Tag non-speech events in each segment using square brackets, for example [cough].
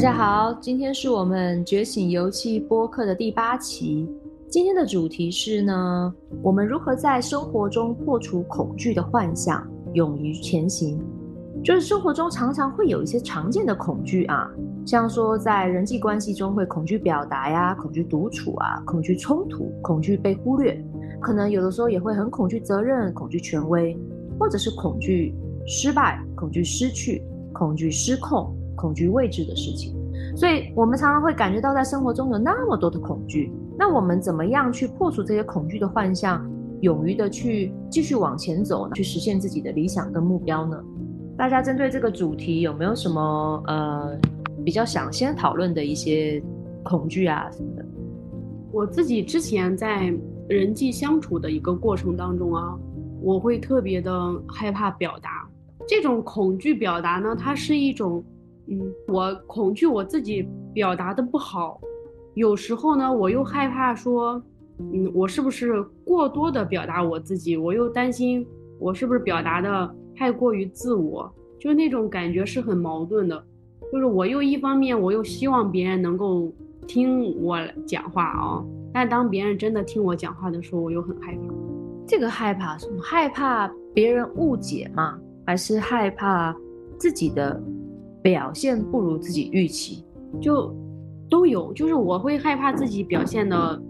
大家好，今天是我们觉醒游戏播客的第八期。今天的主题是呢，我们如何在生活中破除恐惧的幻象，勇于前行。就是生活中常常会有一些常见的恐惧啊，像说在人际关系中会恐惧表达呀，恐惧独处啊，恐惧冲突，恐惧被忽略，可能有的时候也会很恐惧责任，恐惧权威，或者是恐惧失败，恐惧失去，恐惧失控，恐惧未知的事情。所以，我们常常会感觉到在生活中有那么多的恐惧。那我们怎么样去破除这些恐惧的幻象，勇于的去继续往前走，去实现自己的理想跟目标呢？大家针对这个主题有没有什么呃比较想先讨论的一些恐惧啊什么的？我自己之前在人际相处的一个过程当中啊，我会特别的害怕表达。这种恐惧表达呢，它是一种，嗯，我恐惧我自己表达的不好，有时候呢，我又害怕说，嗯，我是不是过多的表达我自己，我又担心我是不是表达的。太过于自我，就是那种感觉是很矛盾的，就是我又一方面我又希望别人能够听我讲话啊，但当别人真的听我讲话的时候，我又很害怕。这个害怕什么？害怕别人误解吗？还是害怕自己的表现不如自己预期？就都有，就是我会害怕自己表现的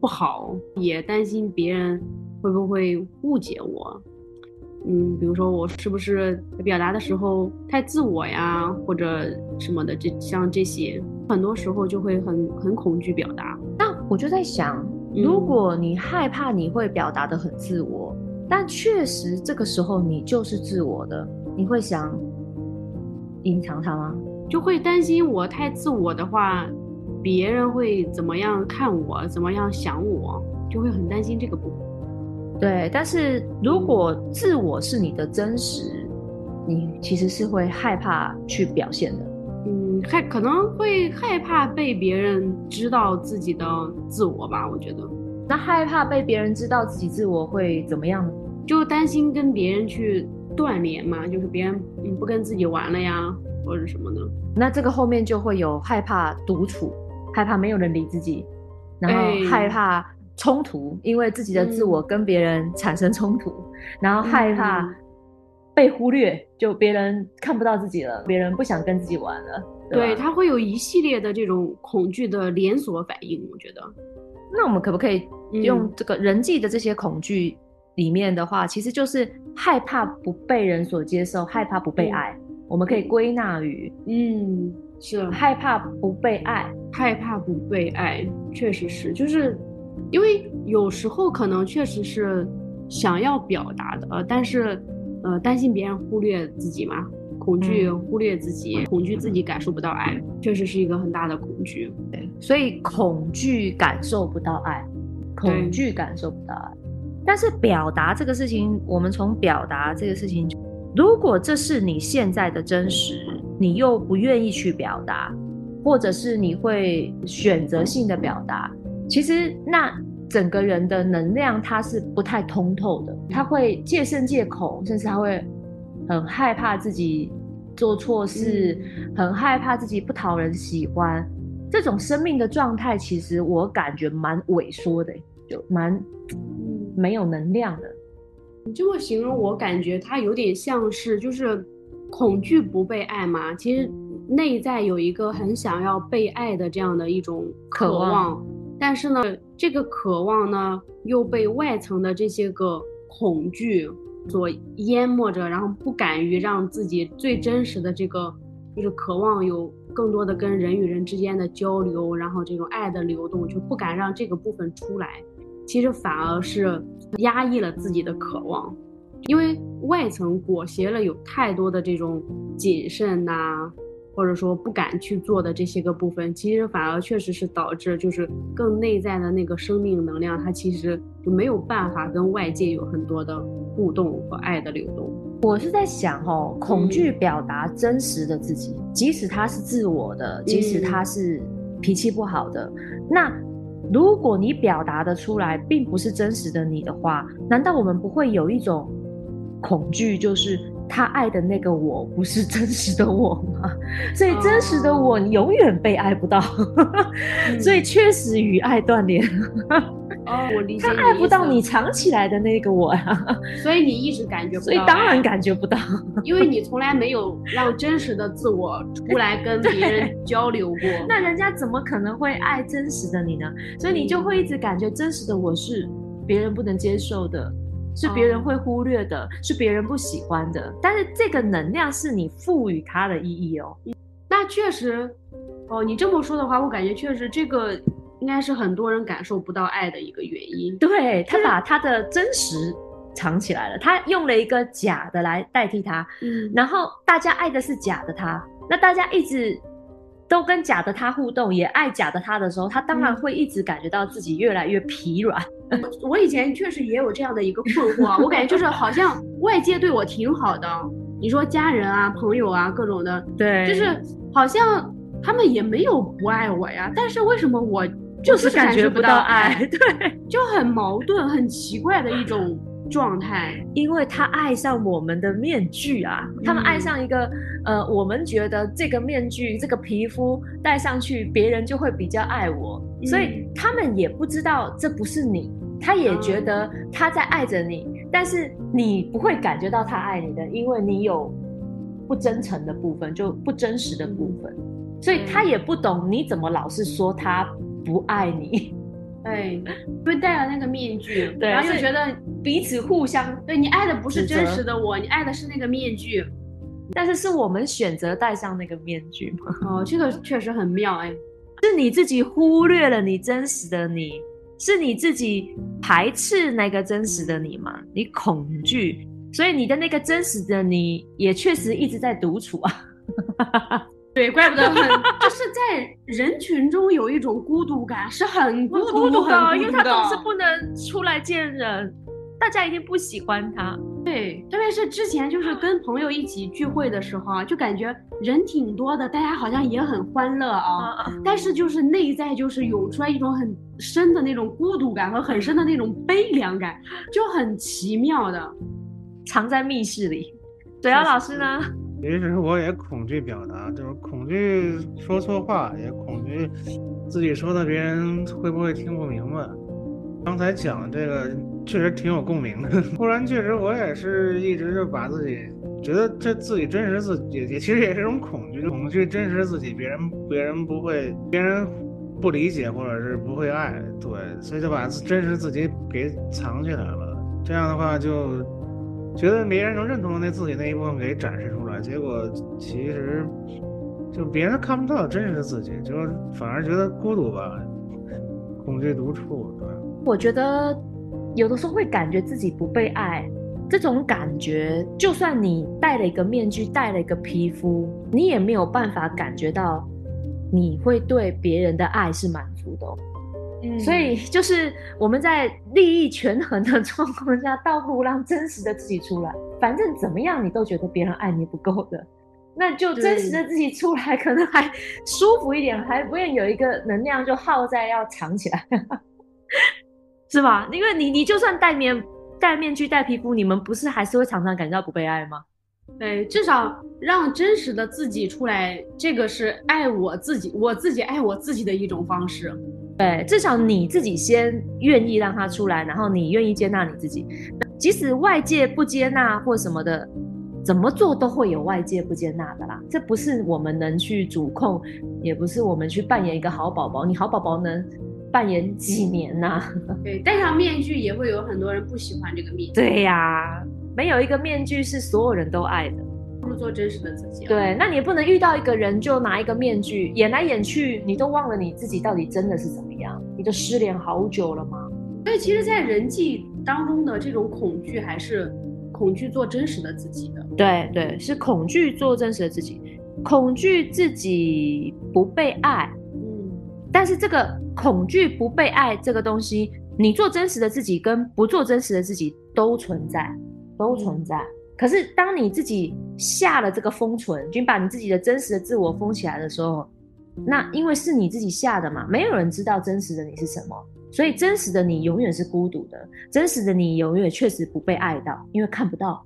不好，也担心别人会不会误解我。嗯，比如说我是不是表达的时候太自我呀，或者什么的，这像这些，很多时候就会很很恐惧表达。那我就在想，如果你害怕你会表达的很自我，但确实这个时候你就是自我的，你会想隐藏它吗？就会担心我太自我的话，别人会怎么样看我，怎么样想我，就会很担心这个部分。对，但是如果自我是你的真实，你其实是会害怕去表现的。嗯，害可能会害怕被别人知道自己的自我吧，我觉得。那害怕被别人知道自己自我会怎么样？就担心跟别人去断联嘛，就是别人不跟自己玩了呀，或者什么的。那这个后面就会有害怕独处，害怕没有人理自己，然后害怕。冲突，因为自己的自我跟别人产生冲突，然后害怕被忽略，就别人看不到自己了，别人不想跟自己玩了。对他会有一系列的这种恐惧的连锁反应，我觉得。那我们可不可以用这个人际的这些恐惧里面的话，其实就是害怕不被人所接受，害怕不被爱。我们可以归纳于，嗯，是害怕不被爱，害怕不被爱，确实是，就是。因为有时候可能确实是想要表达的，呃，但是，呃，担心别人忽略自己嘛，恐惧忽略自己，恐惧自己感受不到爱，确实是一个很大的恐惧。对，所以恐惧感受不到爱，恐惧感受不到爱。但是表达这个事情，我们从表达这个事情，如果这是你现在的真实，你又不愿意去表达，或者是你会选择性的表达。其实，那整个人的能量它是不太通透的，他会借慎借口，甚至他会很害怕自己做错事，很害怕自己不讨人喜欢。这种生命的状态，其实我感觉蛮萎缩的，就蛮没有能量的。你这么形容，我感觉他有点像是就是恐惧不被爱嘛。其实内在有一个很想要被爱的这样的一种渴望。但是呢，这个渴望呢又被外层的这些个恐惧所淹没着，然后不敢于让自己最真实的这个，就是渴望有更多的跟人与人之间的交流，然后这种爱的流动，就不敢让这个部分出来。其实反而是压抑了自己的渴望，因为外层裹挟了有太多的这种谨慎呐。或者说不敢去做的这些个部分，其实反而确实是导致，就是更内在的那个生命能量，它其实就没有办法跟外界有很多的互动和爱的流动。我是在想，哦，恐惧表达真实的自己，即使他是自我的，即使他是脾气不好的，那如果你表达的出来，并不是真实的你的话，难道我们不会有一种恐惧，就是他爱的那个我不是真实的我吗？[laughs] 所以真实的我永远被爱不到，[laughs] 所以确实与爱断联。哦，我理解。他爱不到你藏起来的那个我呀，所以你一直感觉不到。所以当然感觉不到，因为你从来没有让真实的自我出来跟 [laughs] 别人交流过。那人家怎么可能会爱真实的你呢？所以你就会一直感觉真实的我是别人不能接受的。是别人会忽略的，是别人不喜欢的。但是这个能量是你赋予它的意义哦。那确实，哦，你这么说的话，我感觉确实这个应该是很多人感受不到爱的一个原因。对他把他的真实藏起来了，他用了一个假的来代替他。嗯，然后大家爱的是假的他，那大家一直都跟假的他互动，也爱假的他的时候，他当然会一直感觉到自己越来越疲软。[laughs] 我以前确实也有这样的一个困惑，我感觉就是好像外界对我挺好的，你说家人啊、朋友啊各种的，对，就是好像他们也没有不爱我呀，但是为什么我就是感觉不到爱？对，[laughs] 就很矛盾、很奇怪的一种状态，因为他爱上我们的面具啊，他们爱上一个呃，我们觉得这个面具、这个皮肤戴上去，别人就会比较爱我，所以他们也不知道这不是你。他也觉得他在爱着你，但是你不会感觉到他爱你的，因为你有不真诚的部分，就不真实的部分，所以他也不懂你怎么老是说他不爱你。对，因为戴了那个面具，然后又觉得彼此互相对你爱的不是真实的我，你爱的是那个面具，但是是我们选择戴上那个面具吗？哦，这个确实很妙哎，是你自己忽略了你真实的你。是你自己排斥那个真实的你吗？你恐惧，所以你的那个真实的你也确实一直在独处啊。对，怪不得很，[laughs] 就是在人群中有一种孤独感，是很孤独的，因为他总是不能出来见人。大家一定不喜欢他，对，特别是之前就是跟朋友一起聚会的时候啊，就感觉人挺多的，大家好像也很欢乐啊，但是就是内在就是涌出来一种很深的那种孤独感和很深的那种悲凉感，就很奇妙的，藏在密室里。对啊，老师呢？其实我也恐惧表达，就是恐惧说错话，也恐惧自己说的别人会不会听不明白。刚才讲这个确实挺有共鸣的，[laughs] 不然确实我也是一直就把自己觉得这自己真实自己，也其实也是一种恐惧，恐惧真实自己，别人别人不会，别人不理解或者是不会爱，对，所以就把真实自己给藏起来了。这样的话就觉得别人能认同的那自己那一部分给展示出来，结果其实就别人看不到真实的自己，就反而觉得孤独吧，恐惧独处，对。我觉得有的时候会感觉自己不被爱，这种感觉，就算你戴了一个面具，戴了一个皮肤，你也没有办法感觉到你会对别人的爱是满足的。嗯，所以就是我们在利益权衡的状况下，倒不如让真实的自己出来。反正怎么样，你都觉得别人爱你不够的，那就真实的自己出来，可能还舒服一点，还不愿有一个能量就耗在要藏起来。[laughs] 是吧？因为你，你就算戴面戴面具、戴皮肤，你们不是还是会常常感觉到不被爱吗？对，至少让真实的自己出来，这个是爱我自己，我自己爱我自己的一种方式。对，至少你自己先愿意让他出来，然后你愿意接纳你自己，即使外界不接纳或什么的，怎么做都会有外界不接纳的啦。这不是我们能去主控，也不是我们去扮演一个好宝宝。你好宝宝能。扮演几年呐？[laughs] 对，戴上面具也会有很多人不喜欢这个面具。对呀，没有一个面具是所有人都爱的，不如做真实的自己。对，那你也不能遇到一个人就拿一个面具演来演去，你都忘了你自己到底真的是怎么样？你都失联好久了吗？所以，其实，在人际当中的这种恐惧，还是恐惧做真实的自己的。对对，是恐惧做真实的自己，恐惧自己不被爱。嗯，但是这个。恐惧不被爱这个东西，你做真实的自己跟不做真实的自己都存在，都存在。可是当你自己下了这个封存，就把你自己的真实的自我封起来的时候，那因为是你自己下的嘛，没有人知道真实的你是什么，所以真实的你永远是孤独的，真实的你永远确实不被爱到，因为看不到。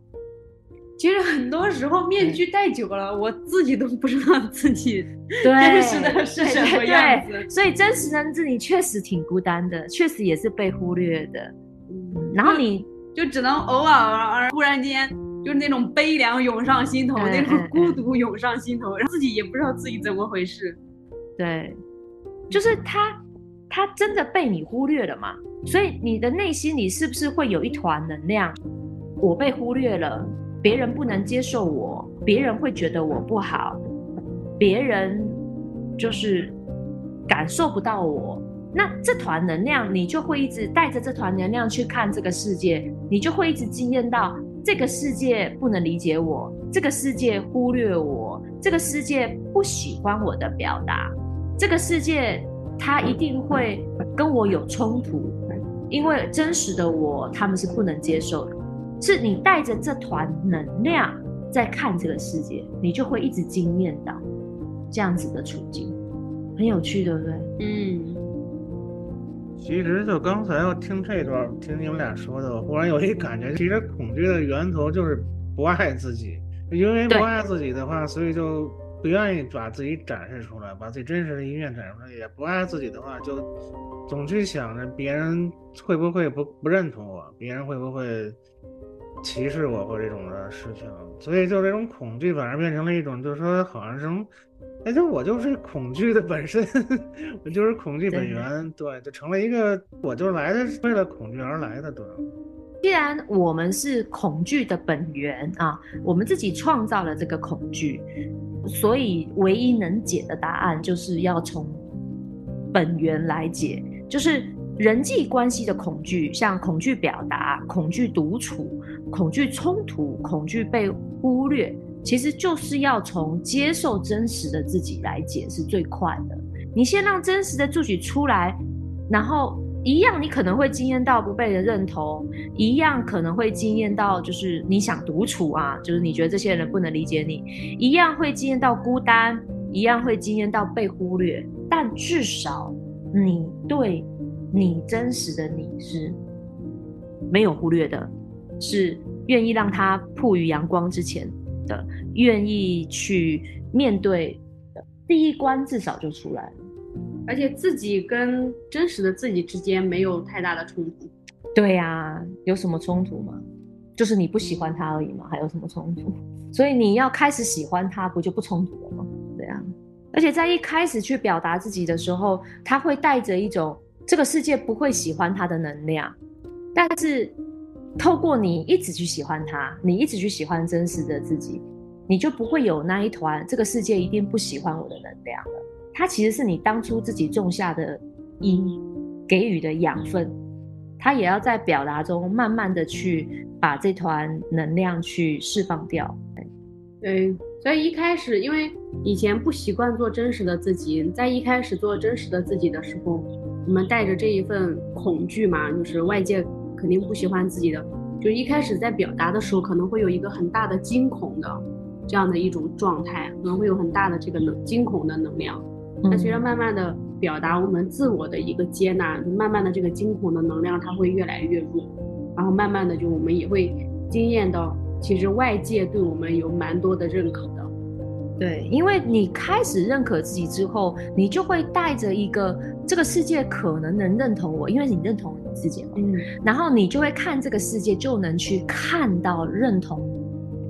其实很多时候面具戴久了，我自己都不知道自己对真实的是什么样子。所以真实的自己确实挺孤单的，确实也是被忽略的。嗯，然后你就只能偶尔忽然间就是那种悲凉涌上心头，那种孤独涌上心头，然后自己也不知道自己怎么回事。对，就是他，他真的被你忽略了嘛？所以你的内心里是不是会有一团能量？我被忽略了。别人不能接受我，别人会觉得我不好，别人就是感受不到我。那这团能量，你就会一直带着这团能量去看这个世界，你就会一直惊艳到这个世界不能理解我，这个世界忽略我，这个世界不喜欢我的表达，这个世界它一定会跟我有冲突，因为真实的我他们是不能接受的。是你带着这团能量在看这个世界，你就会一直惊艳到这样子的处境，很有趣，对不对？嗯。其实就刚才要听这段，听你们俩说的，我忽然有一感觉，其实恐惧的源头就是不爱自己，因为不爱自己的话，所以就不愿意把自己展示出来，把自己真实的一面展示出来。也不爱自己的话，就总去想着别人会不会不不认同我，别人会不会。歧视我或这种的事情，所以就这种恐惧反而变成了一种，就是说好像是，哎，就我就是恐惧的本身，[laughs] 我就是恐惧本源，对，就成了一个，我就来的为了恐惧而来的，对。既然我们是恐惧的本源啊，我们自己创造了这个恐惧，所以唯一能解的答案就是要从本源来解，就是。人际关系的恐惧，像恐惧表达、恐惧独处、恐惧冲突、恐惧被忽略，其实就是要从接受真实的自己来解是最快的。你先让真实的自己出来，然后一样，你可能会惊艳到不被人认同，一样可能会惊艳到就是你想独处啊，就是你觉得这些人不能理解你，一样会惊艳到孤单，一样会惊艳到被忽略，但至少你对。你真实的你是没有忽略的，是愿意让他曝于阳光之前的，愿意去面对的。第一关至少就出来了，而且自己跟真实的自己之间没有太大的冲突。对呀，有什么冲突吗？就是你不喜欢他而已嘛，还有什么冲突？[laughs] 所以你要开始喜欢他，不就不冲突了吗？对呀，而且在一开始去表达自己的时候，他会带着一种。这个世界不会喜欢他的能量，但是透过你一直去喜欢他，你一直去喜欢真实的自己，你就不会有那一团这个世界一定不喜欢我的能量了。它其实是你当初自己种下的因，给予的养分，它也要在表达中慢慢的去把这团能量去释放掉。对，所以一开始因为以前不习惯做真实的自己，在一开始做真实的自己的时候。我们带着这一份恐惧嘛，就是外界肯定不喜欢自己的，就一开始在表达的时候，可能会有一个很大的惊恐的这样的一种状态，可能会有很大的这个能惊恐的能量。那随着慢慢的表达我们自我的一个接纳，就慢慢的这个惊恐的能量它会越来越弱，然后慢慢的就我们也会惊艳到，其实外界对我们有蛮多的认可的。对，因为你开始认可自己之后，你就会带着一个这个世界可能能认同我，因为你认同你自己嘛。嗯，然后你就会看这个世界，就能去看到认同、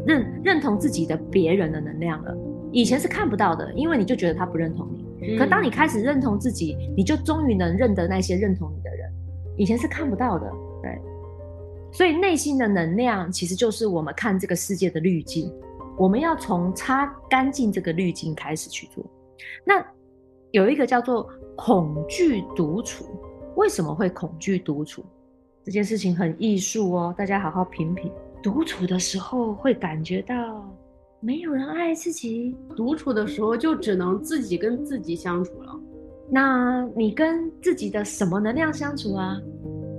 认认同自己的别人的能量了。以前是看不到的，因为你就觉得他不认同你。可当你开始认同自己，你就终于能认得那些认同你的人。以前是看不到的，对。所以内心的能量其实就是我们看这个世界的滤镜。我们要从擦干净这个滤镜开始去做。那有一个叫做恐惧独处，为什么会恐惧独处？这件事情很艺术哦，大家好好品品。独处的时候会感觉到没有人爱自己，独处的时候就只能自己跟自己相处了。那你跟自己的什么能量相处啊？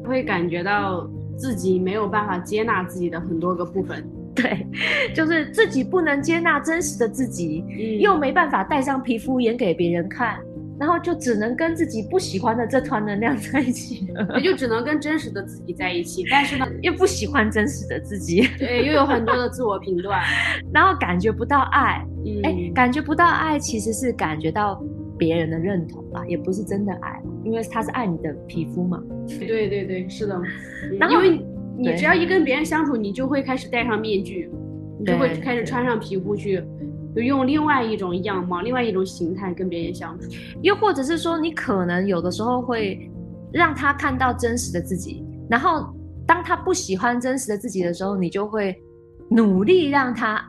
会感觉到自己没有办法接纳自己的很多个部分。[laughs] 对，就是自己不能接纳真实的自己，又没办法戴上皮肤演给别人看，然后就只能跟自己不喜欢的这团能量在一起了，也就只能跟真实的自己在一起。但是呢，又不喜欢真实的自己，对，又有很多的自我评断，[laughs] 然后感觉不到爱。嗯，哎，感觉不到爱，其实是感觉到别人的认同吧，也不是真的爱，因为他是爱你的皮肤嘛。对对对，是的。[laughs] 然后因为你只要一跟别人相处，你就会开始戴上面具，你就会开始穿上皮肤去，就用另外一种样貌、另外一种形态跟别人相处。又或者是说，你可能有的时候会让他看到真实的自己，然后当他不喜欢真实的自己的时候，你就会努力让他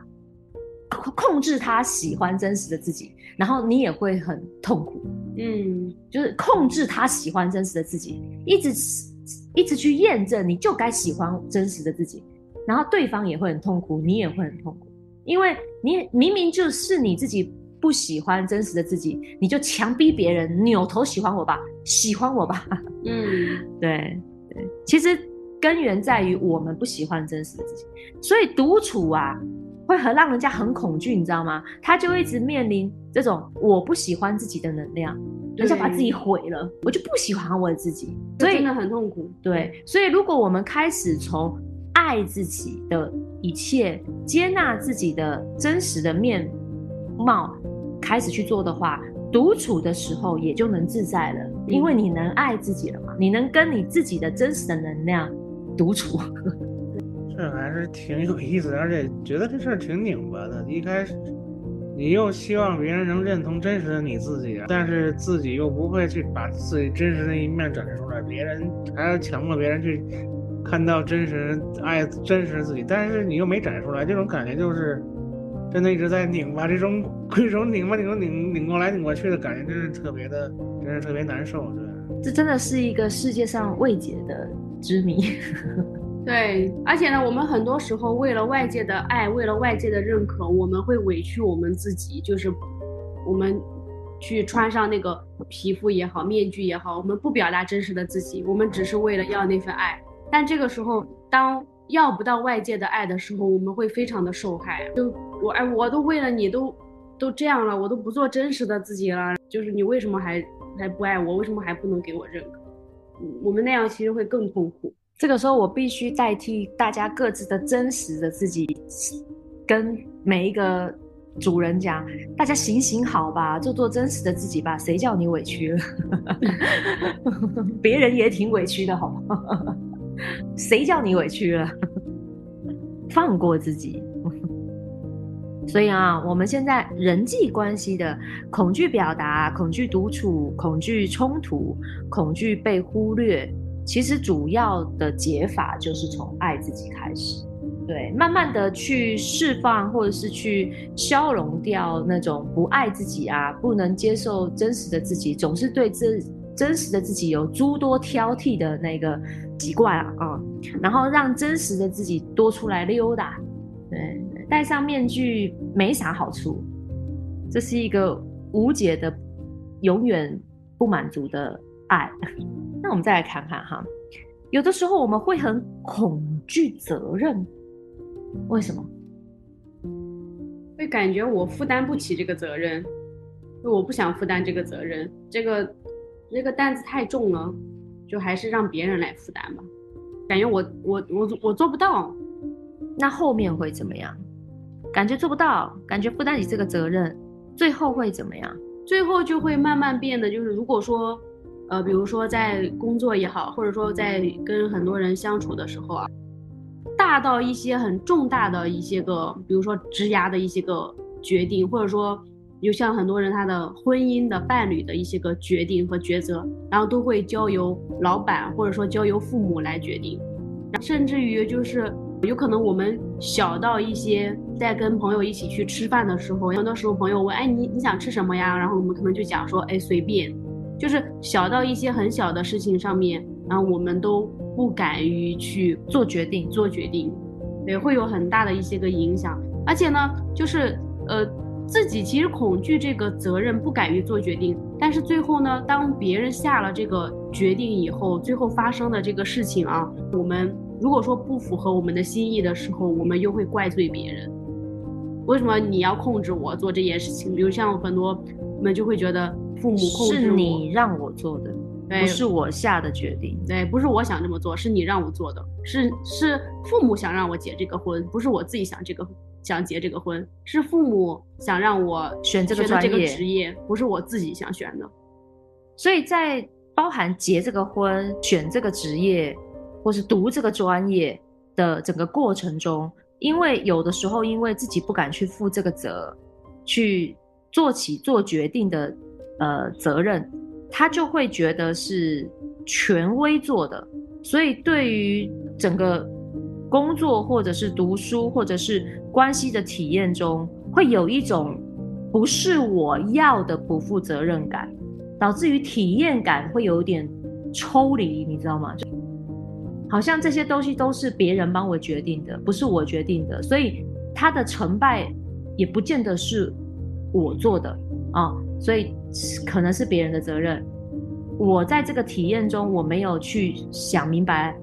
控控制他喜欢真实的自己，然后你也会很痛苦，嗯，就是控制他喜欢真实的自己，一直一直去验证你就该喜欢真实的自己，然后对方也会很痛苦，你也会很痛苦，因为你明明就是你自己不喜欢真实的自己，你就强逼别人扭头喜欢我吧，喜欢我吧，[laughs] 嗯，对对，其实根源在于我们不喜欢真实的自己，所以独处啊。会很让人家很恐惧，你知道吗？他就一直面临这种我不喜欢自己的能量，人家把自己毁了，我就不喜欢我自己，所以真的很痛苦。对，所以如果我们开始从爱自己的一切、接纳自己的真实的面貌开始去做的话，独处的时候也就能自在了，因为你能爱自己了嘛，你能跟你自己的真实的能量独处。[laughs] 这还是挺有意思的，而且觉得这事儿挺拧巴的。一开始，你又希望别人能认同真实的你自己，但是自己又不会去把自己真实的一面展示出来，别人还要强迫别人去看到真实爱真实的自己，但是你又没展示出来，这种感觉就是真的一直在拧巴，这种这种拧巴拧巴拧拧过来拧过去的感觉，真是特别的，真是特别难受，对。这真的是一个世界上未解的之谜。对，而且呢，我们很多时候为了外界的爱，为了外界的认可，我们会委屈我们自己，就是我们去穿上那个皮肤也好，面具也好，我们不表达真实的自己，我们只是为了要那份爱。但这个时候，当要不到外界的爱的时候，我们会非常的受害。就我哎，我都为了你都都这样了，我都不做真实的自己了，就是你为什么还还不爱我？为什么还不能给我认可？我们那样其实会更痛苦。这个时候，我必须代替大家各自的真实的自己，跟每一个主人讲：大家行行好吧，做做真实的自己吧。谁叫你委屈了？[laughs] 别人也挺委屈的，好吗？谁叫你委屈了？放过自己。所以啊，我们现在人际关系的恐惧表达、恐惧独处、恐惧冲突、恐惧被忽略。其实主要的解法就是从爱自己开始，对，慢慢的去释放或者是去消融掉那种不爱自己啊，不能接受真实的自己，总是对这真实的自己有诸多挑剔的那个习惯啊，然后让真实的自己多出来溜达，对，戴上面具没啥好处，这是一个无解的、永远不满足的爱。那我们再来看看哈，有的时候我们会很恐惧责任，为什么？会感觉我负担不起这个责任，就我不想负担这个责任，这个这个担子太重了，就还是让别人来负担吧。感觉我我我我做不到，那后面会怎么样？感觉做不到，感觉负担起这个责任，最后会怎么样？最后就会慢慢变得，就是如果说。呃，比如说在工作也好，或者说在跟很多人相处的时候啊，大到一些很重大的一些个，比如说职涯的一些个决定，或者说有像很多人他的婚姻的伴侣的一些个决定和抉择，然后都会交由老板或者说交由父母来决定，甚至于就是有可能我们小到一些在跟朋友一起去吃饭的时候，很多时候朋友问，哎，你你想吃什么呀？然后我们可能就讲说，哎，随便。就是小到一些很小的事情上面，然后我们都不敢于去做决定，做决定，对，会有很大的一些个影响。而且呢，就是呃，自己其实恐惧这个责任，不敢于做决定。但是最后呢，当别人下了这个决定以后，最后发生的这个事情啊，我们如果说不符合我们的心意的时候，我们又会怪罪别人。为什么你要控制我做这件事情？比如像很多，我们就会觉得。父母控制是你让我做的，不是我下的决定。对，不是我想这么做，是你让我做的，是是父母想让我结这个婚，不是我自己想这个想结这个婚，是父母想让我选这个学的这个专业职业，不是我自己想选的。所以在包含结这个婚、选这个职业，或是读这个专业的整个过程中，因为有的时候因为自己不敢去负这个责，去做起做决定的呃责任，他就会觉得是权威做的，所以对于整个工作或者是读书或者是关系的体验中，会有一种不是我要的不负责任感。导致于体验感会有点抽离，你知道吗？就好像这些东西都是别人帮我决定的，不是我决定的，所以他的成败也不见得是我做的啊、所以可能是别人的责任。我在这个体验中，我没有去想明白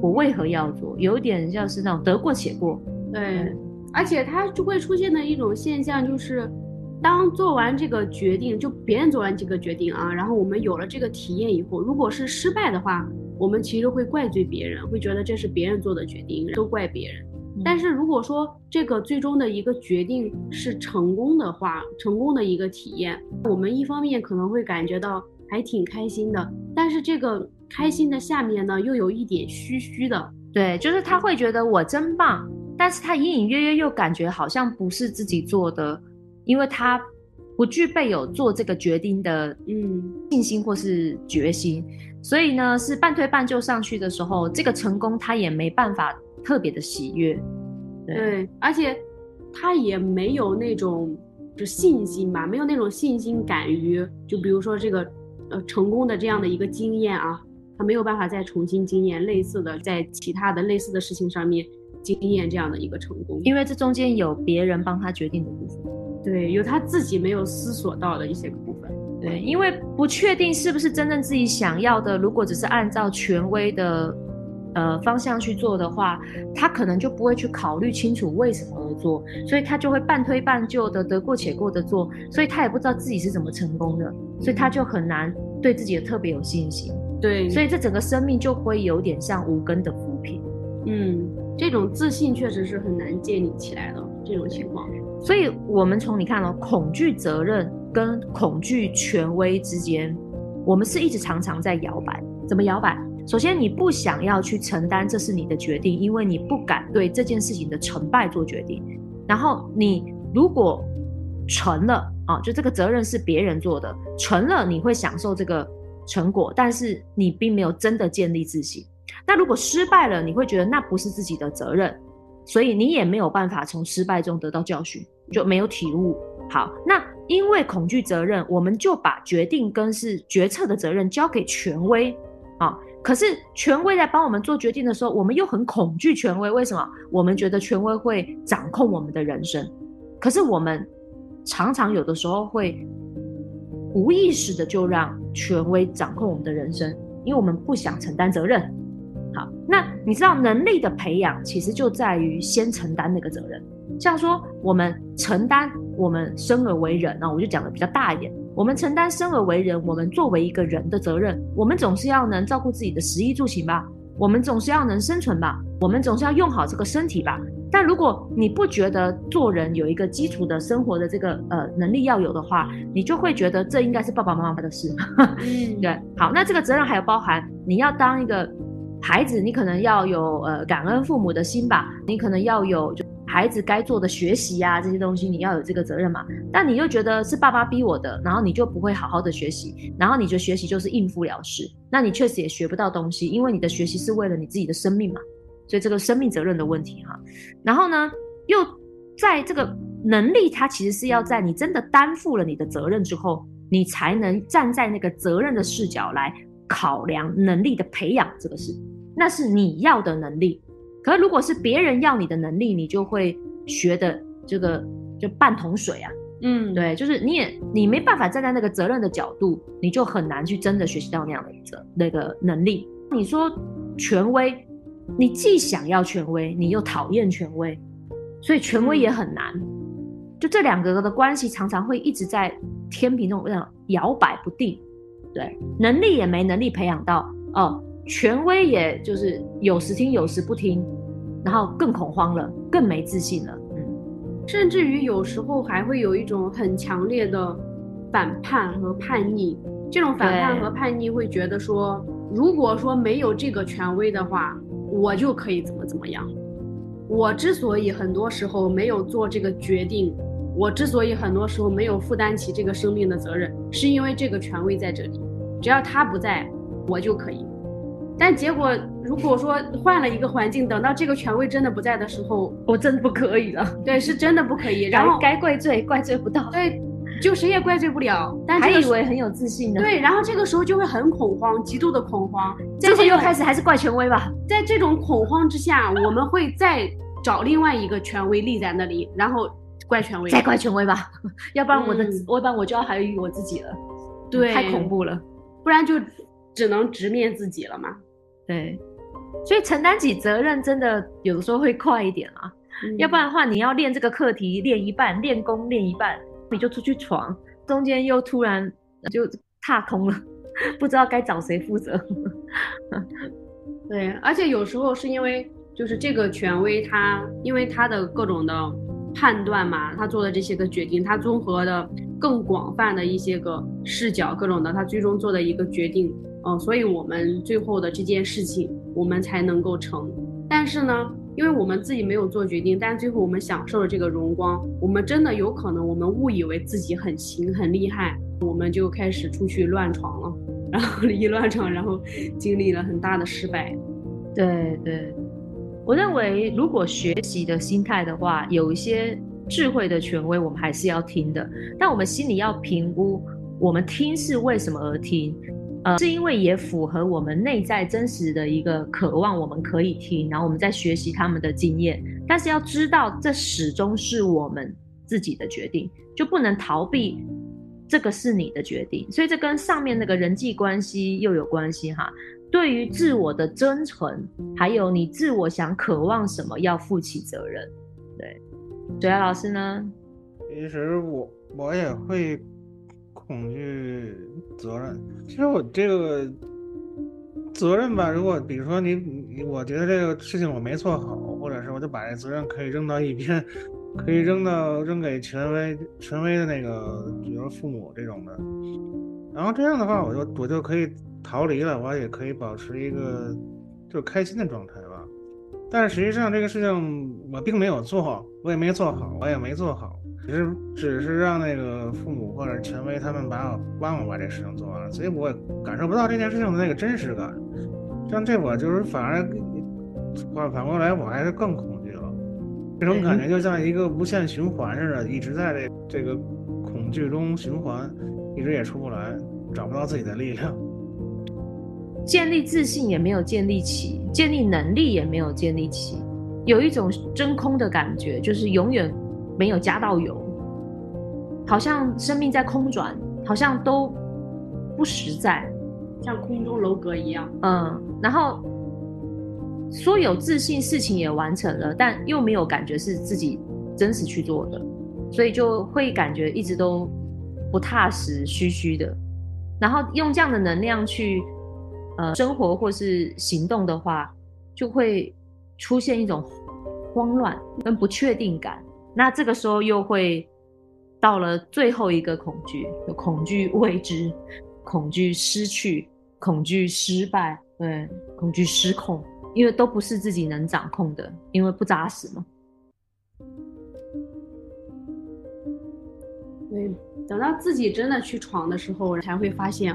我为何要做，有一点像是那种得过且过。对，而且它就会出现的一种现象就是，当做完这个决定，就别人做完这个决定啊，然后我们有了这个体验以后，如果是失败的话，我们其实会怪罪别人，会觉得这是别人做的决定，都怪别人。但是如果说这个最终的一个决定是成功的话，成功的一个体验，我们一方面可能会感觉到还挺开心的，但是这个开心的下面呢，又有一点虚虚的，对，就是他会觉得我真棒，但是他隐隐约约又感觉好像不是自己做的，因为他不具备有做这个决定的嗯，信心或是决心，所以呢是半推半就上去的时候，这个成功他也没办法特别的喜悦。对，对，而且他也没有那种就信心吧，没有那种信心敢于，就比如说这个呃成功的这样的一个经验啊，他没有办法再重新经验类似的，在其他的类似的事情上面经验这样的一个成功，因为这中间有别人帮他决定的部分。对，有他自己没有思索到的一些部分。对，因为不确定是不是真正自己想要的，如果只是按照权威的呃方向去做的话，他可能就不会去考虑清楚为什么而做，所以他就会半推半就的得过且过的做，所以他也不知道自己是怎么成功的，所以他就很难对自己的特别有信心，对，所以这整个生命就会有点像无根的浮萍。嗯，这种自信确实是很难建立起来的这种情况。所以我们从你看哦，恐惧责任跟恐惧权威之间，我们是一直常常在摇摆。怎么摇摆？首先，你不想要去承担这是你的决定，因为你不敢对这件事情的成败做决定。然后，你如果成了啊，就这个责任是别人做的，成了你会享受这个成果，但是你并没有真的建立自信。那如果失败了，你会觉得那不是自己的责任，所以你也没有办法从失败中得到教训，就没有体悟。好，那因为恐惧责任，我们就把决定跟是决策的责任交给权威。可是权威在帮我们做决定的时候，我们又很恐惧权威。为什么？我们觉得权威会掌控我们的人生。可是我们常常有的时候会无意识的就让权威掌控我们的人生，因为我们不想承担责任。好，那你知道能力的培养其实就在于先承担那个责任。像说我们承担我们生而为人啊，我就讲的比较大一点，我们承担生而为人，我们作为一个人的责任，我们总是要能照顾自己的食衣住行吧，我们总是要能生存吧，我们总是要用好这个身体吧。但如果你不觉得做人有一个基础的生活的这个呃能力要有的话，你就会觉得这应该是爸爸妈妈的事。[laughs] 嗯，对，好，那这个责任还有包含你要当一个孩子，你可能要有呃感恩父母的心吧，你可能要有就孩子该做的学习呀、这些东西，你要有这个责任嘛。但你又觉得是爸爸逼我的，然后你就不会好好的学习，然后你就学习就是应付了事，那你确实也学不到东西，因为你的学习是为了你自己的生命嘛。所以这个生命责任的问题哈，然后呢，又在这个能力，它其实是要在你真的担负了你的责任之后，你才能站在那个责任的视角来考量能力的培养这个事，那是你要的能力。可是如果是别人要你的能力，你就会学的这个就半桶水啊，嗯，对，就是你也你没办法站在那个责任的角度，你就很难去真的学习到那样的责那个能力。你说权威，你既想要权威，你又讨厌权威，所以权威也很难。就这两个的关系常常会一直在天平中这样摇摆不定，对，能力也没能力培养到哦，权威也就是有时听有时不听，然后更恐慌了，更没自信了，嗯，甚至于有时候还会有一种很强烈的反叛和叛逆，这种反叛和叛逆会觉得说，如果说没有这个权威的话，我就可以怎么怎么样。我之所以很多时候没有做这个决定，我之所以很多时候没有负担起这个生命的责任，是因为这个权威在这里，只要他不在，我就可以。但结果如果说换了一个环境，等到这个权威真的不在的时候，我真的不可以了。[laughs] 对，是真的不可以。[laughs] 然后该怪罪怪罪不到，对，就谁也怪罪不了。但还以为很有自信呢。对，然后这个时候就会很恐慌，极度的恐慌。这后又开始还是怪权威吧？在这种恐慌之下，我们会再。找另外一个权威立在那里，然后怪权威，再怪权威吧，[laughs] 要不然我的，要不然我就要怀疑我自己了，对，太恐怖了，不然就只能直面自己了嘛。对，所以承担起责任真的有的时候会快一点啊，要不然的话你要练这个课题练一半，练功练一半，你就出去闯，中间又突然就踏空了，[laughs] 不知道该找谁负责。[laughs] 对，而且有时候是因为。就是这个权威，他因为他的各种的判断嘛，他做的这些个决定，他综合的更广泛的一些个视角，各种的，他最终做的一个决定，嗯，所以我们最后的这件事情，我们才能够成。但是呢，因为我们自己没有做决定，但最后我们享受了这个荣光，我们真的有可能，我们误以为自己很行很厉害，我们就开始出去乱闯了，然后一乱闯，然后经历了很大的失败。对对。我认为，如果学习的心态的话，有一些智慧的权威，我们还是要听的。但我们心里要评估，我们听是为什么而听？呃，是因为也符合我们内在真实的一个渴望，我们可以听，然后我们在学习他们的经验。但是要知道，这始终是我们自己的决定，就不能逃避。这个是你的决定，所以这跟上面那个人际关系又有关系哈。对于自我的真诚，还有你自我想渴望什么，要负起责任。对，主要老师呢？其实我我也会恐惧责任。其实我这个责任吧，如果比如说你，我觉得这个事情我没做好，或者是我就把这责任可以扔到一边，可以扔到扔给权威权威的那个，比如父母这种的。然后这样的话，我就我就可以。逃离了，我也可以保持一个就开心的状态吧。但是实际上这个事情我并没有做，我也没做好，我也没做好，只是只是让那个父母或者权威他们把我帮我把这事情做完了，所以我感受不到这件事情的那个真实感。像这我就是反而反反过来我还是更恐惧了，这种感觉就像一个无限循环似的，一直在这这个恐惧中循环，一直也出不来，找不到自己的力量。建立自信也没有建立起，建立能力也没有建立起，有一种真空的感觉，就是永远没有加到油，好像生命在空转，好像都不实在，像空中楼阁一样。嗯，然后说有自信，事情也完成了，但又没有感觉是自己真实去做的，所以就会感觉一直都不踏实，虚虚的，然后用这样的能量去。呃，生活或是行动的话，就会出现一种慌乱跟不确定感。那这个时候又会到了最后一个恐惧，恐惧未知，恐惧失去，恐惧失败，对，恐惧失控，因为都不是自己能掌控的，因为不扎实嘛。对，等到自己真的去闯的时候，才会发现。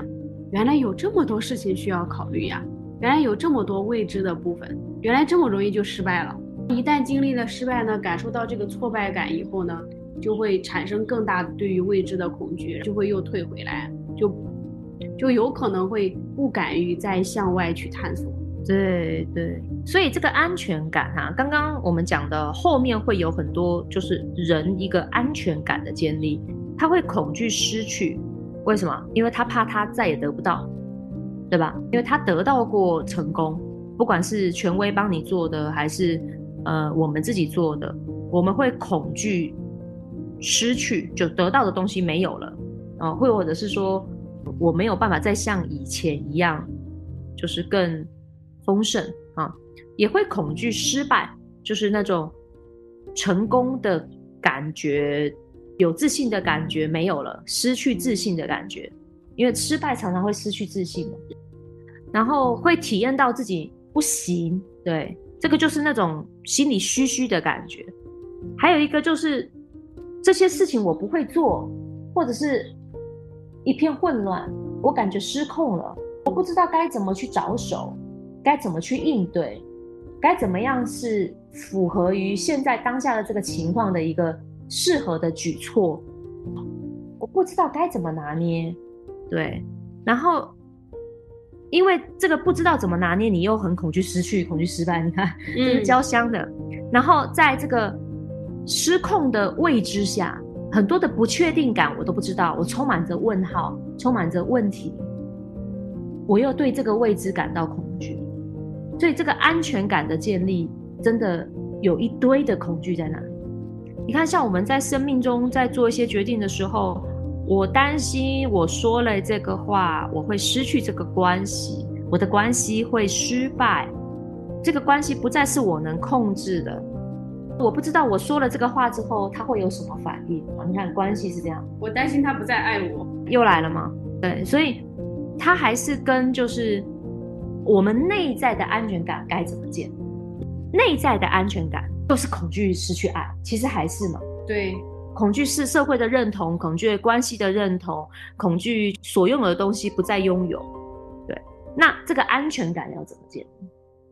原来有这么多事情需要考虑呀！原来有这么多未知的部分，原来这么容易就失败了。一旦经历了失败呢，感受到这个挫败感以后呢，就会产生更大对于未知的恐惧，就会又退回来，就就有可能会不敢于再向外去探索。对对，所以这个安全感哈，刚刚我们讲的后面会有很多，就是人一个安全感的建立，他会恐惧失去。为什么？因为他怕他再也得不到，对吧？因为他得到过成功，不管是权威帮你做的，还是呃我们自己做的，我们会恐惧失去，就得到的东西没有了，啊，会，或者是说我没有办法再像以前一样，就是更丰盛啊，也会恐惧失败，就是那种成功的感觉、有自信的感觉没有了，失去自信的感觉，因为失败常常会失去自信然后会体验到自己不行，对，这个就是那种心里虚虚的感觉。还有一个就是这些事情我不会做，或者是一片混乱，我感觉失控了，我不知道该怎么去着手，该怎么去应对，该怎么样是符合于现在当下的这个情况的一个适合的举措，我不知道该怎么拿捏，对，然后。因为这个不知道怎么拿捏，你又很恐惧失去，恐惧失败。你看，这是交相的。然后在这个失控的未知下，很多的不确定感我都不知道，我充满着问号，充满着问题。我又对这个未知感到恐惧，所以这个安全感的建立，真的有一堆的恐惧在那里。你看，像我们在生命中在做一些决定的时候。我担心我说了这个话，我会失去这个关系，我的关系会失败，这个关系不再是我能控制的。我不知道我说了这个话之后他会有什么反应。你看，关系是这样，我担心他不再爱我，又来了吗？对，所以他还是跟就是我们内在的安全感该怎么建？内在的安全感又是恐惧失去爱，其实还是嘛？对。恐惧是社会的认同，恐惧关系的认同，恐惧所拥有的东西不再拥有。对，那这个安全感要怎么建立？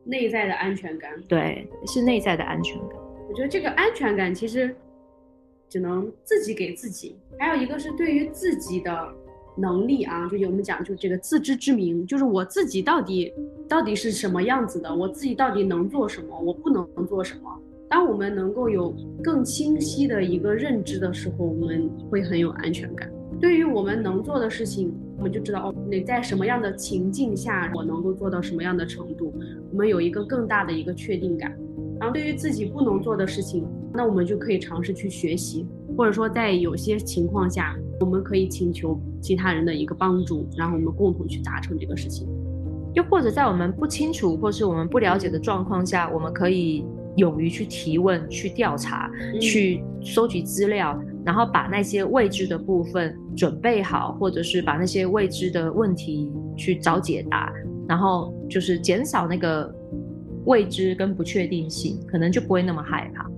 内在的安全感，对，是内在的安全感。我觉得这个安全感其实只能自己给自己。还有一个是对于自己的能力啊，就我们讲就这个自知之明，就是我自己到底到底是什么样子的，我自己到底能做什么，我不能做什么。当我们能够有更清晰的一个认知的时候，我们会很有安全感。对于我们能做的事情，我们就知道哦，你在什么样的情境下，我能够做到什么样的程度，我们有一个更大的一个确定感。然后对于自己不能做的事情，那我们就可以尝试去学习，或者说在有些情况下，我们可以请求其他人的一个帮助，然后我们共同去达成这个事情。又或者在我们不清楚或是我们不了解的状况下，我们可以。勇于去提问、去调查、去收集资料，然后把那些未知的部分准备好，或者是把那些未知的问题去找解答，然后就是减少那个未知跟不确定性，可能就不会那么害怕。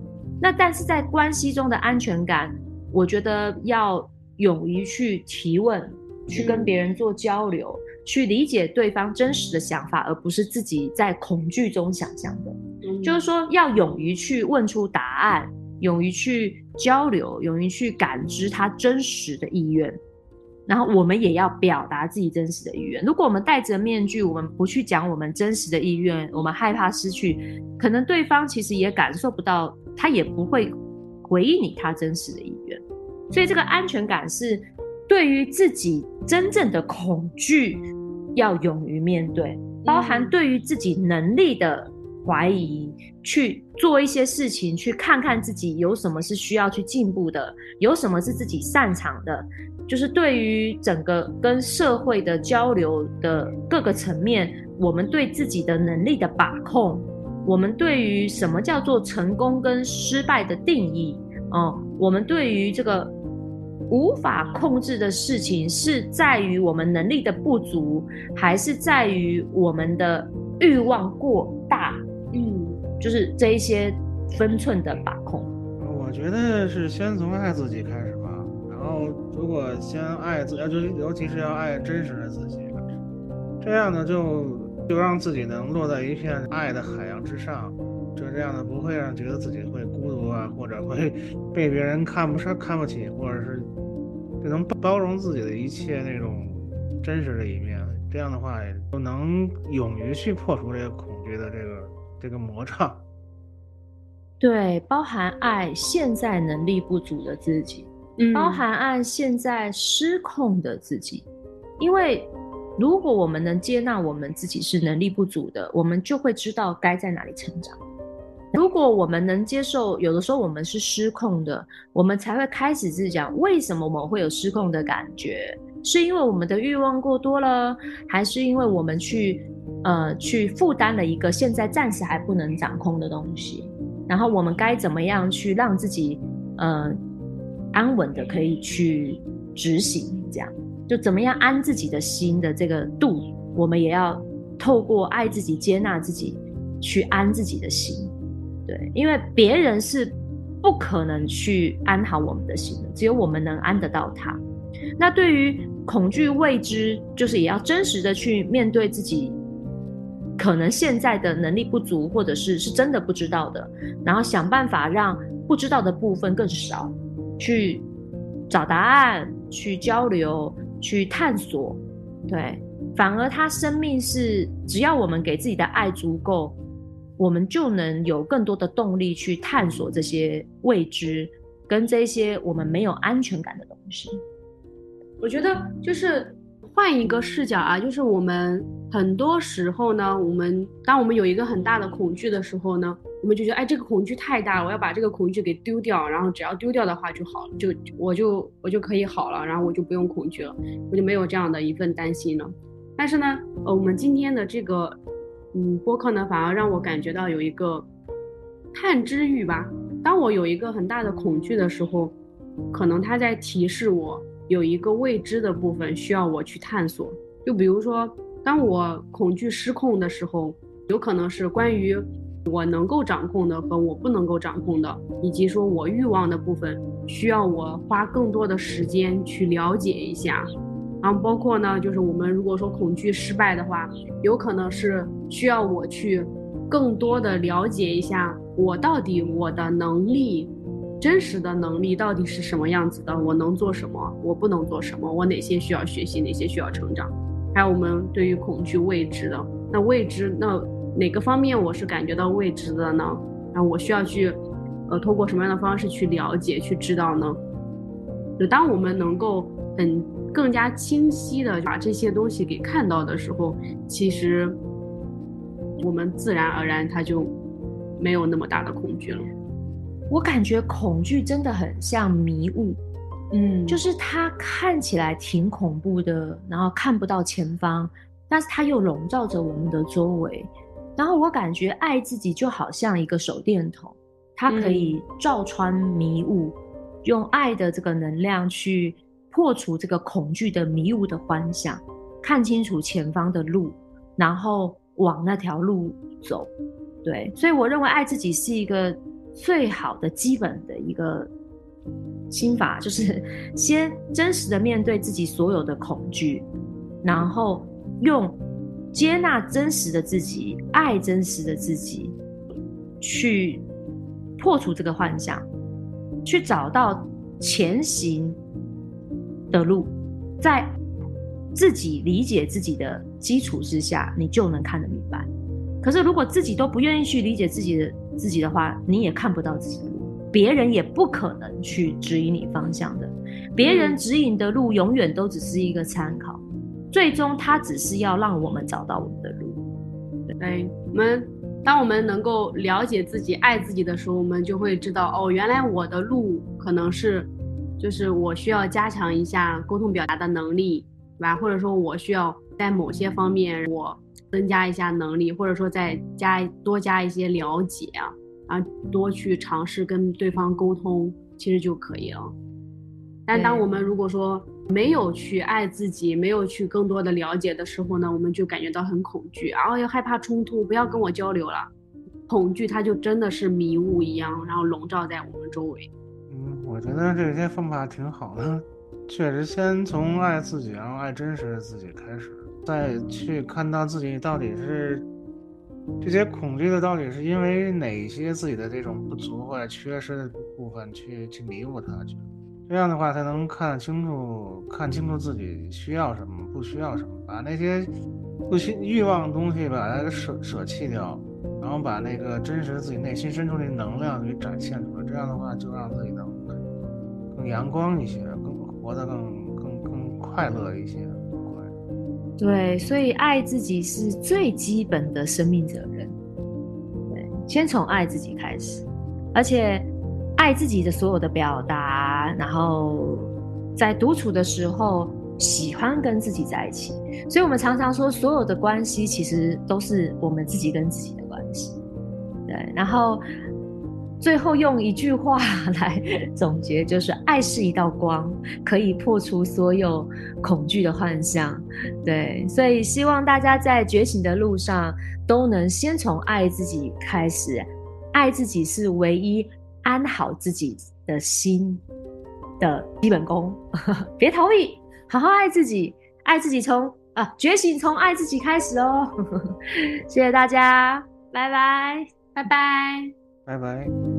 那但是在关系中的安全感，我觉得要勇于去提问，去跟别人做交流，去理解对方真实的想法，而不是自己在恐惧中想象的。就是说，要勇于去问出答案，勇于去交流，勇于去感知他真实的意愿，然后我们也要表达自己真实的意愿。如果我们戴着面具，我们不去讲我们真实的意愿，我们害怕失去，可能对方其实也感受不到，他也不会回应你他真实的意愿。所以，这个安全感是对于自己真正的恐惧，要勇于面对，包含对于自己能力的。怀疑，去做一些事情，去看看自己有什么是需要去进步的，有什么是自己擅长的。就是对于整个跟社会的交流的各个层面，我们对自己的能力的把控，我们对于什么叫做成功跟失败的定义，哦，我们对于这个无法控制的事情，是在于我们能力的不足，还是在于我们的欲望过大？嗯，就是这一些分寸的把控。我觉得是先从爱自己开始吧。然后，如果先爱自，就尤其是要爱真实的自己，这样呢，就就让自己能落在一片爱的海洋之上。就这样的，不会让觉得自己会孤独啊，或者会被别人看不上、看不起，或者是就能包容自己的一切那种真实的一面。这样的话，就能勇于去破除这个恐惧的这个。这个魔障，[laughs] 对，包含爱现在能力不足的自己，嗯，包含爱现在失控的自己。因为如果我们能接纳我们自己是能力不足的，我们就会知道该在哪里成长。如果我们能接受，有的时候我们是失控的，我们才会开始自己讲为什么我们会有失控的感觉？是因为我们的欲望过多了，还是因为我们去呃去负担了一个现在暂时还不能掌控的东西？然后我们该怎么样去让自己呃安稳的可以去执行？这样就怎么样安自己的心的这个度，我们也要透过爱自己、接纳自己去安自己的心。对，因为别人是不可能去安好我们的心的，只有我们能安得到他。那对于恐惧未知，就是也要真实的去面对自己可能现在的能力不足，或者是是真的不知道的，然后想办法让不知道的部分更少，去找答案，去交流，去探索。对，反而他生命是只要我们给自己的爱足够。我们就能有更多的动力去探索这些未知，跟这些我们没有安全感的东西。我觉得就是换一个视角啊，就是我们很多时候呢，我们当我们有一个很大的恐惧的时候呢，我们就觉得，哎，这个恐惧太大了，我要把这个恐惧给丢掉，然后只要丢掉的话就好了，就我就我就可以好了，然后我就不用恐惧了，我就没有这样的一份担心了。但是呢，呃，我们今天的这个。嗯，播客呢反而让我感觉到有一个探知欲吧。当我有一个很大的恐惧的时候，可能它在提示我有一个未知的部分需要我去探索。就比如说，当我恐惧失控的时候，有可能是关于我能够掌控的和我不能够掌控的，以及说我欲望的部分需要我花更多的时间去了解一下。然后包括呢，就是我们如果说恐惧失败的话，有可能是需要我去更多的了解一下我到底我的能力，真实的能力到底是什么样子的，我能做什么，我不能做什么，我哪些需要学习，哪些需要成长。还有我们对于恐惧未知的，那未知那哪个方面我是感觉到未知的呢？然后我需要去，呃，通过什么样的方式去了解、去知道呢？就当我们能够很。更加清晰的把这些东西给看到的时候，其实我们自然而然他就没有那么大的恐惧了。我感觉恐惧真的很像迷雾，嗯，就是它看起来挺恐怖的，然后看不到前方，但是它又笼罩着我们的周围。然后我感觉爱自己就好像一个手电筒，它可以照穿迷雾，用爱的这个能量去。破除这个恐惧的迷雾的幻想，看清楚前方的路，然后往那条路走。对，所以我认为爱自己是一个最好的基本的一个心法，[laughs] 就是先真实的面对自己所有的恐惧，然后用接纳真实的自己、爱真实的自己，去破除这个幻想，去找到前行。的路，在自己理解自己的基础之下，你就能看得明白。可是，如果自己都不愿意去理解自己的自己的话，你也看不到自己的路，别人也不可能去指引你方向的。别人指引的路，永远都只是一个参考，最终他只是要让我们找到我们的路。对，我们当我们能够了解自己、爱自己的时候，我们就会知道，哦，原来我的路可能是。就是我需要加强一下沟通表达的能力，对吧？或者说我需要在某些方面我增加一下能力，或者说再加多加一些了解啊，啊，多去尝试跟对方沟通，其实就可以了。但当我们如果说没有去爱自己，没有去更多的了解的时候呢，我们就感觉到很恐惧，然后又害怕冲突，不要跟我交流了。恐惧它就真的是迷雾一样，然后笼罩在我们周围。嗯我觉得这些方法挺好的，确实先从爱自己，然后爱真实的自己开始，再去看到自己到底是这些恐惧的到底是因为哪些自己的这种不足或者缺失的部分去去弥补它去，这样的话才能看清楚看清楚自己需要什么，不需要什么，把那些不需欲望的东西把它舍舍弃掉，然后把那个真实自己内心深处的能量给展现出来，这样的话就让自己能更。阳光一些，更活得更更更快乐一些。对，所以爱自己是最基本的生命责任。对，先从爱自己开始，而且爱自己的所有的表达，然后在独处的时候喜欢跟自己在一起。所以，我们常常说，所有的关系其实都是我们自己跟自己的关系。对，然后。最后用一句话 [laughs] 来总结，就是爱是一道光，可以破除所有恐惧的幻象。对，所以希望大家在觉醒的路上都能先从爱自己开始，爱自己是唯一安好自己的心的基本功。[laughs] 别逃避，好好爱自己，爱自己从啊觉醒从爱自己开始哦。[laughs] 谢谢大家，拜拜，拜拜，拜拜。